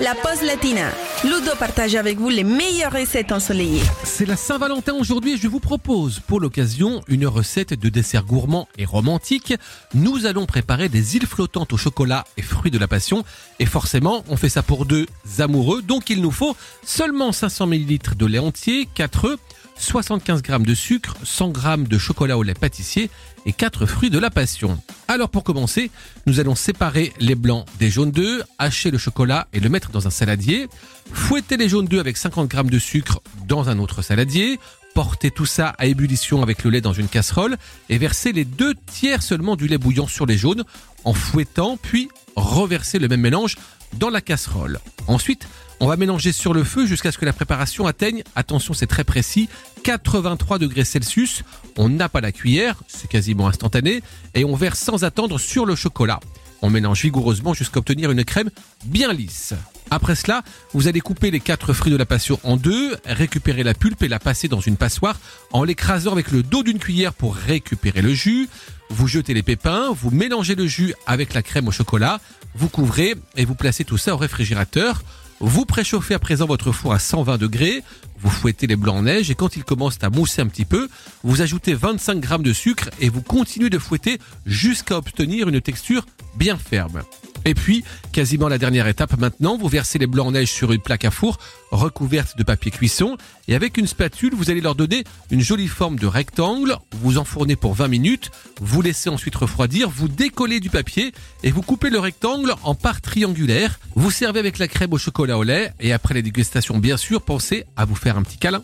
la pause latina. Ludo partage avec vous les meilleures recettes ensoleillées. C'est la Saint-Valentin aujourd'hui et je vous propose pour l'occasion une recette de dessert gourmand et romantique. Nous allons préparer des îles flottantes au chocolat et fruits de la passion. Et forcément, on fait ça pour deux amoureux, donc il nous faut seulement 500 ml de lait entier, 4 œufs, 75 g de sucre, 100 g de chocolat au lait pâtissier et 4 fruits de la passion. Alors pour commencer, nous allons séparer les blancs des jaunes d'œufs, hacher le chocolat et le mettre dans un saladier, fouetter les jaunes d'œufs avec 50 g de sucre dans un autre saladier, porter tout ça à ébullition avec le lait dans une casserole et verser les deux tiers seulement du lait bouillant sur les jaunes en fouettant puis reverser le même mélange dans la casserole. Ensuite, on va mélanger sur le feu jusqu'à ce que la préparation atteigne, attention c'est très précis, 83 degrés Celsius. On n'a pas la cuillère, c'est quasiment instantané, et on verse sans attendre sur le chocolat. On mélange vigoureusement jusqu'à obtenir une crème bien lisse. Après cela, vous allez couper les quatre fruits de la passion en deux, récupérer la pulpe et la passer dans une passoire en l'écrasant avec le dos d'une cuillère pour récupérer le jus. Vous jetez les pépins, vous mélangez le jus avec la crème au chocolat, vous couvrez et vous placez tout ça au réfrigérateur. Vous préchauffez à présent votre four à 120 degrés, vous fouettez les blancs en neige et quand ils commencent à mousser un petit peu, vous ajoutez 25 g de sucre et vous continuez de fouetter jusqu'à obtenir une texture bien ferme. Et puis, quasiment la dernière étape maintenant, vous versez les blancs en neige sur une plaque à four recouverte de papier cuisson et avec une spatule, vous allez leur donner une jolie forme de rectangle. Vous enfournez pour 20 minutes, vous laissez ensuite refroidir, vous décollez du papier et vous coupez le rectangle en parts triangulaires. Vous servez avec la crème au chocolat au lait et après la dégustation, bien sûr, pensez à vous faire un petit câlin.